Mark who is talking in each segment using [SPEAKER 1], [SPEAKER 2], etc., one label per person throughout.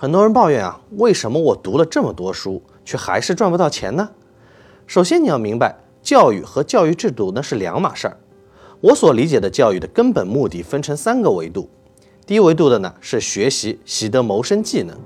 [SPEAKER 1] 很多人抱怨啊，为什么我读了这么多书，却还是赚不到钱呢？首先你要明白，教育和教育制度那是两码事儿。我所理解的教育的根本目的分成三个维度，低维度的呢是学习习得谋生技能，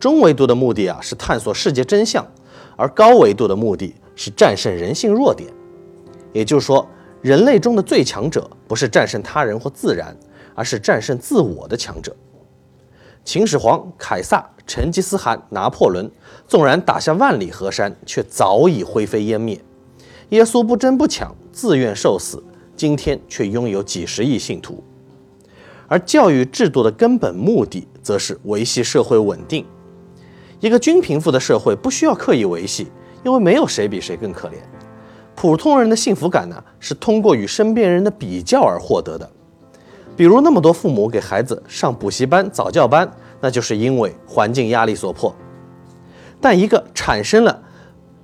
[SPEAKER 1] 中维度的目的啊是探索世界真相，而高维度的目的是战胜人性弱点。也就是说，人类中的最强者不是战胜他人或自然，而是战胜自我的强者。秦始皇、凯撒、成吉思汗、拿破仑，纵然打下万里河山，却早已灰飞烟灭。耶稣不争不抢，自愿受死，今天却拥有几十亿信徒。而教育制度的根本目的，则是维系社会稳定。一个均贫富的社会不需要刻意维系，因为没有谁比谁更可怜。普通人的幸福感呢，是通过与身边人的比较而获得的。比如那么多父母给孩子上补习班、早教班，那就是因为环境压力所迫。但一个产生了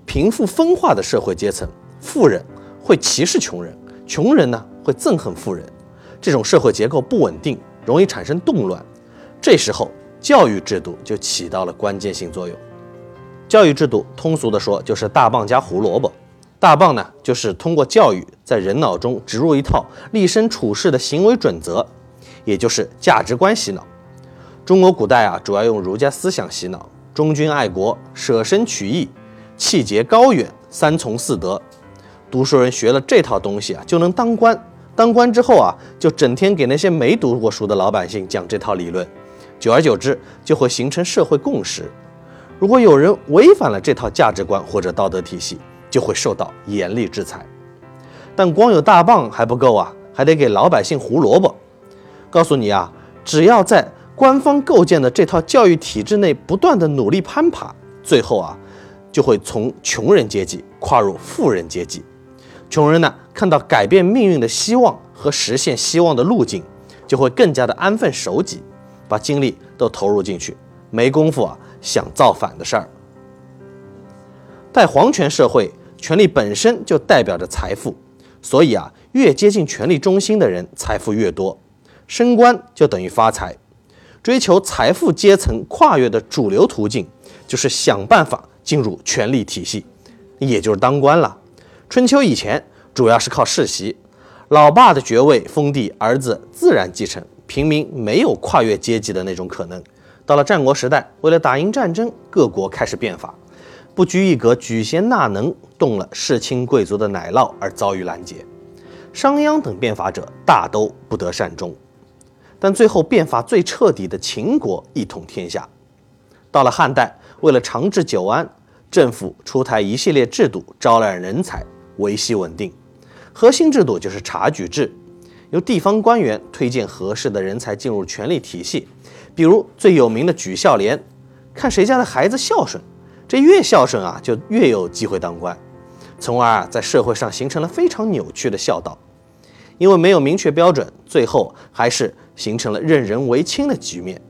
[SPEAKER 1] 贫富分化的社会阶层，富人会歧视穷人，穷人呢会憎恨富人，这种社会结构不稳定，容易产生动乱。这时候教育制度就起到了关键性作用。教育制度通俗的说就是大棒加胡萝卜。大棒呢，就是通过教育在人脑中植入一套立身处世的行为准则，也就是价值观洗脑。中国古代啊，主要用儒家思想洗脑，忠君爱国、舍身取义、气节高远、三从四德。读书人学了这套东西啊，就能当官。当官之后啊，就整天给那些没读过书的老百姓讲这套理论，久而久之，就会形成社会共识。如果有人违反了这套价值观或者道德体系，就会受到严厉制裁，但光有大棒还不够啊，还得给老百姓胡萝卜。告诉你啊，只要在官方构建的这套教育体制内不断的努力攀爬，最后啊，就会从穷人阶级跨入富人阶级。穷人呢，看到改变命运的希望和实现希望的路径，就会更加的安分守己，把精力都投入进去，没工夫啊想造反的事儿。在皇权社会，权力本身就代表着财富，所以啊，越接近权力中心的人，财富越多，升官就等于发财。追求财富阶层跨越的主流途径，就是想办法进入权力体系，也就是当官了。春秋以前，主要是靠世袭，老爸的爵位封地，儿子自然继承，平民没有跨越阶级的那种可能。到了战国时代，为了打赢战争，各国开始变法。不拘一格，举贤纳能，动了世卿贵族的奶酪而遭遇拦截。商鞅等变法者大都不得善终，但最后变法最彻底的秦国一统天下。到了汉代，为了长治久安，政府出台一系列制度，招揽人才，维系稳定。核心制度就是察举制，由地方官员推荐合适的人才进入权力体系。比如最有名的举孝廉，看谁家的孩子孝顺。这越孝顺啊，就越有机会当官，从而啊，在社会上形成了非常扭曲的孝道。因为没有明确标准，最后还是形成了任人唯亲的局面。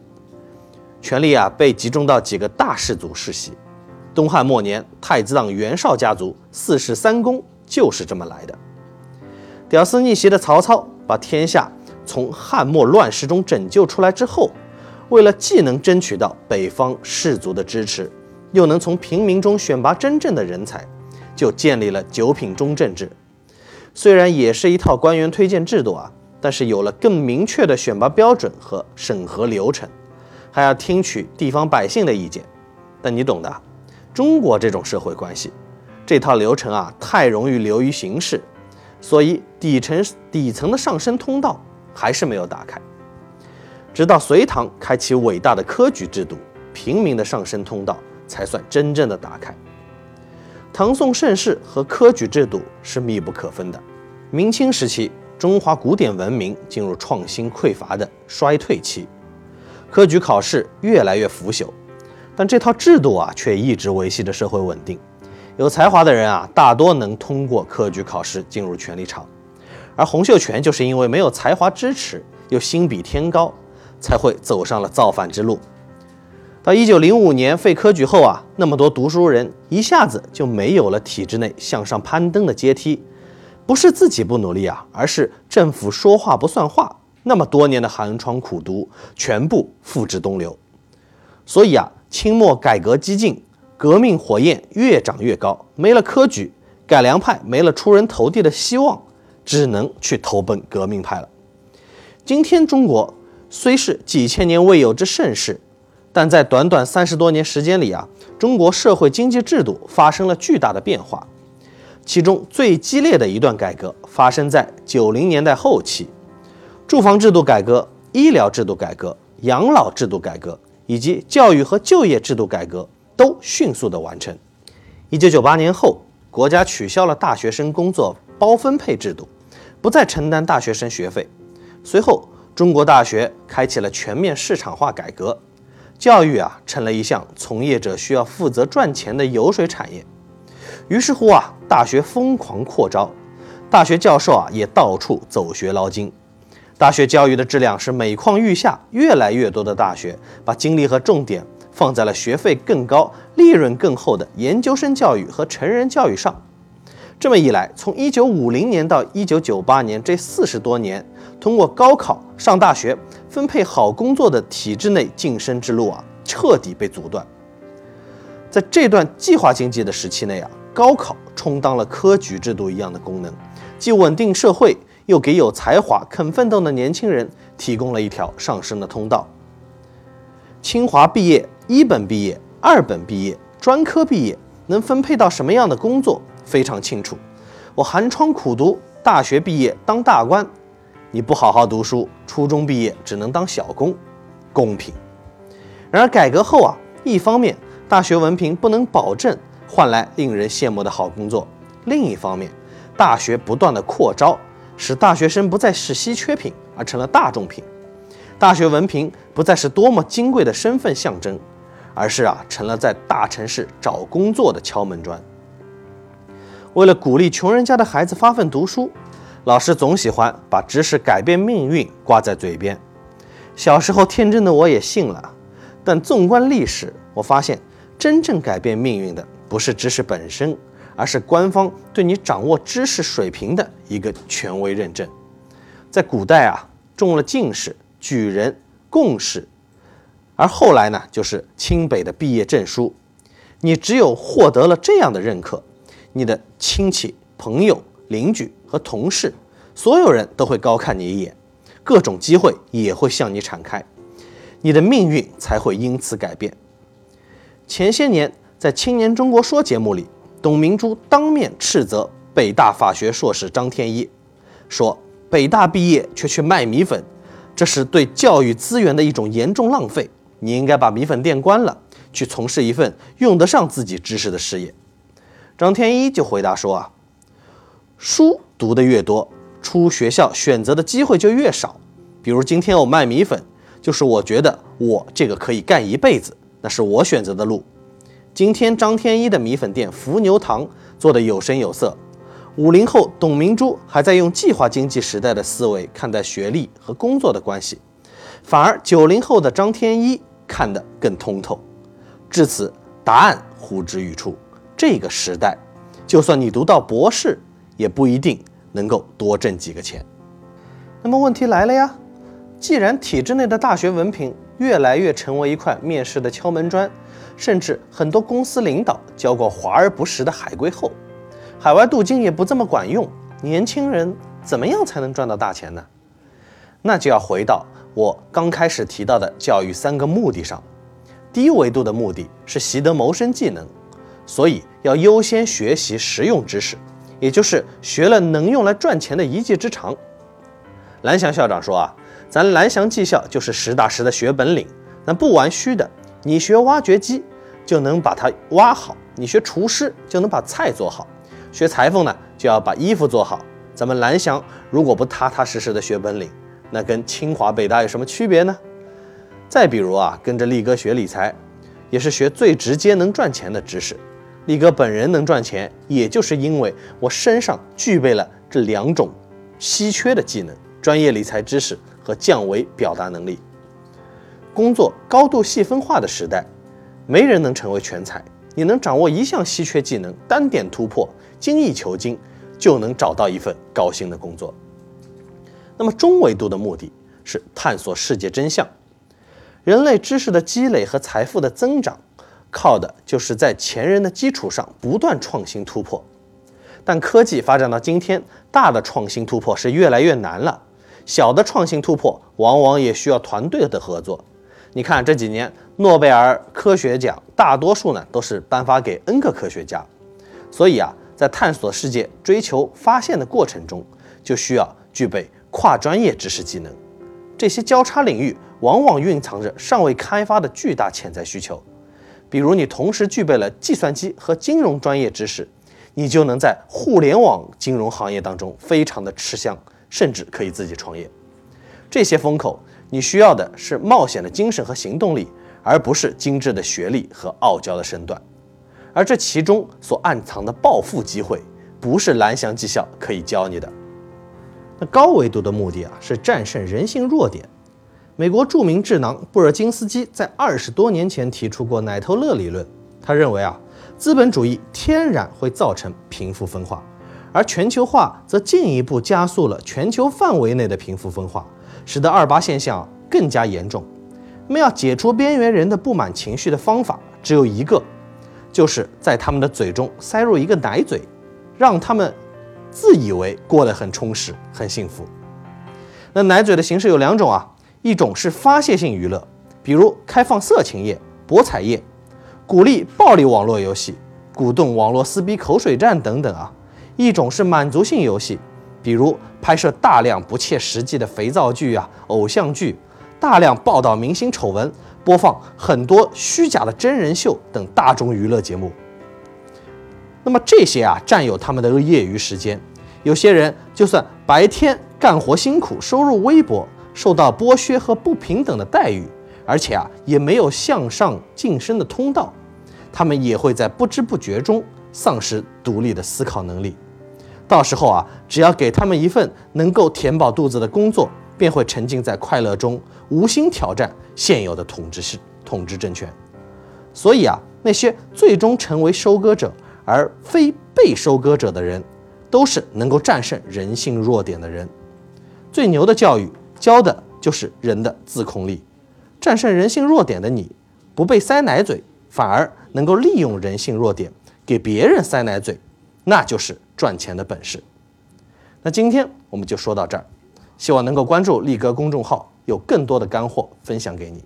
[SPEAKER 1] 权力啊，被集中到几个大氏族世袭。东汉末年，太子党袁绍家族四世三公就是这么来的。屌丝逆袭的曹操，把天下从汉末乱世中拯救出来之后，为了既能争取到北方士族的支持，又能从平民中选拔真正的人才，就建立了九品中正制。虽然也是一套官员推荐制度啊，但是有了更明确的选拔标准和审核流程，还要听取地方百姓的意见。但你懂的，中国这种社会关系，这套流程啊太容易流于形式，所以底层底层的上升通道还是没有打开。直到隋唐开启伟大的科举制度，平民的上升通道。才算真正的打开。唐宋盛世和科举制度是密不可分的。明清时期，中华古典文明进入创新匮乏的衰退期，科举考试越来越腐朽，但这套制度啊，却一直维系着社会稳定。有才华的人啊，大多能通过科举考试进入权力场，而洪秀全就是因为没有才华支持，又心比天高，才会走上了造反之路。到一九零五年废科举后啊，那么多读书人一下子就没有了体制内向上攀登的阶梯，不是自己不努力啊，而是政府说话不算话。那么多年的寒窗苦读全部付之东流。所以啊，清末改革激进，革命火焰越长越高，没了科举，改良派没了出人头地的希望，只能去投奔革命派了。今天中国虽是几千年未有之盛世，但在短短三十多年时间里啊，中国社会经济制度发生了巨大的变化。其中最激烈的一段改革发生在九零年代后期，住房制度改革、医疗制度改革、养老制度改革。以及教育和就业制度改革都迅速的完成。一九九八年后，国家取消了大学生工作包分配制度，不再承担大学生学费。随后，中国大学开启了全面市场化改革，教育啊成了一项从业者需要负责赚钱的油水产业。于是乎啊，大学疯狂扩招，大学教授啊也到处走学捞金。大学教育的质量是每况愈下，越来越多的大学把精力和重点放在了学费更高、利润更厚的研究生教育和成人教育上。这么一来，从1950年到1998年这四十多年，通过高考上大学、分配好工作的体制内晋升之路啊，彻底被阻断。在这段计划经济的时期内啊，高考充当了科举制度一样的功能，既稳定社会。又给有才华、肯奋斗的年轻人提供了一条上升的通道。清华毕业、一本毕业、二本毕业、专科毕业，能分配到什么样的工作非常清楚。我寒窗苦读，大学毕业当大官；你不好好读书，初中毕业只能当小工，公平。然而改革后啊，一方面大学文凭不能保证换来令人羡慕的好工作，另一方面大学不断的扩招。使大学生不再是稀缺品，而成了大众品。大学文凭不再是多么金贵的身份象征，而是啊，成了在大城市找工作的敲门砖。为了鼓励穷人家的孩子发奋读书，老师总喜欢把知识改变命运挂在嘴边。小时候天真的我也信了，但纵观历史，我发现真正改变命运的不是知识本身。而是官方对你掌握知识水平的一个权威认证。在古代啊，中了进士、举人、贡士，而后来呢，就是清北的毕业证书。你只有获得了这样的认可，你的亲戚、朋友、邻居和同事，所有人都会高看你一眼，各种机会也会向你敞开，你的命运才会因此改变。前些年在《青年中国说》节目里。董明珠当面斥责北大法学硕士张天一，说北大毕业却去卖米粉，这是对教育资源的一种严重浪费。你应该把米粉店关了，去从事一份用得上自己知识的事业。张天一就回答说啊，书读得越多，出学校选择的机会就越少。比如今天我卖米粉，就是我觉得我这个可以干一辈子，那是我选择的路。今天张天一的米粉店伏牛堂做得有声有色，五零后董明珠还在用计划经济时代的思维看待学历和工作的关系，反而九零后的张天一看得更通透。至此，答案呼之欲出：这个时代，就算你读到博士，也不一定能够多挣几个钱。那么问题来了呀，既然体制内的大学文凭越来越成为一块面试的敲门砖，甚至很多公司领导交过华而不实的海归后，海外镀金也不这么管用。年轻人怎么样才能赚到大钱呢？那就要回到我刚开始提到的教育三个目的上。低维度的目的是习得谋生技能，所以要优先学习实用知识，也就是学了能用来赚钱的一技之长。蓝翔校长说啊，咱蓝翔技校就是实打实的学本领，咱不玩虚的。你学挖掘机就能把它挖好，你学厨师就能把菜做好，学裁缝呢就要把衣服做好。咱们蓝翔如果不踏踏实实的学本领，那跟清华北大有什么区别呢？再比如啊，跟着力哥学理财，也是学最直接能赚钱的知识。力哥本人能赚钱，也就是因为我身上具备了这两种稀缺的技能：专业理财知识和降维表达能力。工作高度细分化的时代，没人能成为全才。你能掌握一项稀缺技能，单点突破，精益求精，就能找到一份高薪的工作。那么中维度的目的是探索世界真相。人类知识的积累和财富的增长，靠的就是在前人的基础上不断创新突破。但科技发展到今天，大的创新突破是越来越难了，小的创新突破往往也需要团队的合作。你看这几年诺贝尔科学奖，大多数呢都是颁发给 N 个科学家，所以啊，在探索世界、追求发现的过程中，就需要具备跨专业知识技能。这些交叉领域往往蕴藏着尚未开发的巨大潜在需求。比如，你同时具备了计算机和金融专业知识，你就能在互联网金融行业当中非常的吃香，甚至可以自己创业。这些风口。你需要的是冒险的精神和行动力，而不是精致的学历和傲娇的身段。而这其中所暗藏的暴富机会，不是蓝翔技校可以教你的。那高维度的目的啊，是战胜人性弱点。美国著名智囊布尔金斯基在二十多年前提出过奶头乐理论。他认为啊，资本主义天然会造成贫富分化，而全球化则进一步加速了全球范围内的贫富分化。使得二八现象更加严重。那么，要解除边缘人的不满情绪的方法只有一个，就是在他们的嘴中塞入一个奶嘴，让他们自以为过得很充实、很幸福。那奶嘴的形式有两种啊，一种是发泄性娱乐，比如开放色情业、博彩业，鼓励暴力网络游戏，鼓动网络撕逼、口水战等等啊；一种是满足性游戏。比如拍摄大量不切实际的肥皂剧啊、偶像剧，大量报道明星丑闻，播放很多虚假的真人秀等大众娱乐节目。那么这些啊，占有他们的业余时间。有些人就算白天干活辛苦，收入微薄，受到剥削和不平等的待遇，而且啊，也没有向上晋升的通道，他们也会在不知不觉中丧失独立的思考能力。到时候啊，只要给他们一份能够填饱肚子的工作，便会沉浸在快乐中，无心挑战现有的统治是统治政权。所以啊，那些最终成为收割者而非被收割者的人，都是能够战胜人性弱点的人。最牛的教育教的就是人的自控力。战胜人性弱点的你，不被塞奶嘴，反而能够利用人性弱点给别人塞奶嘴，那就是。赚钱的本事。那今天我们就说到这儿，希望能够关注力哥公众号，有更多的干货分享给你。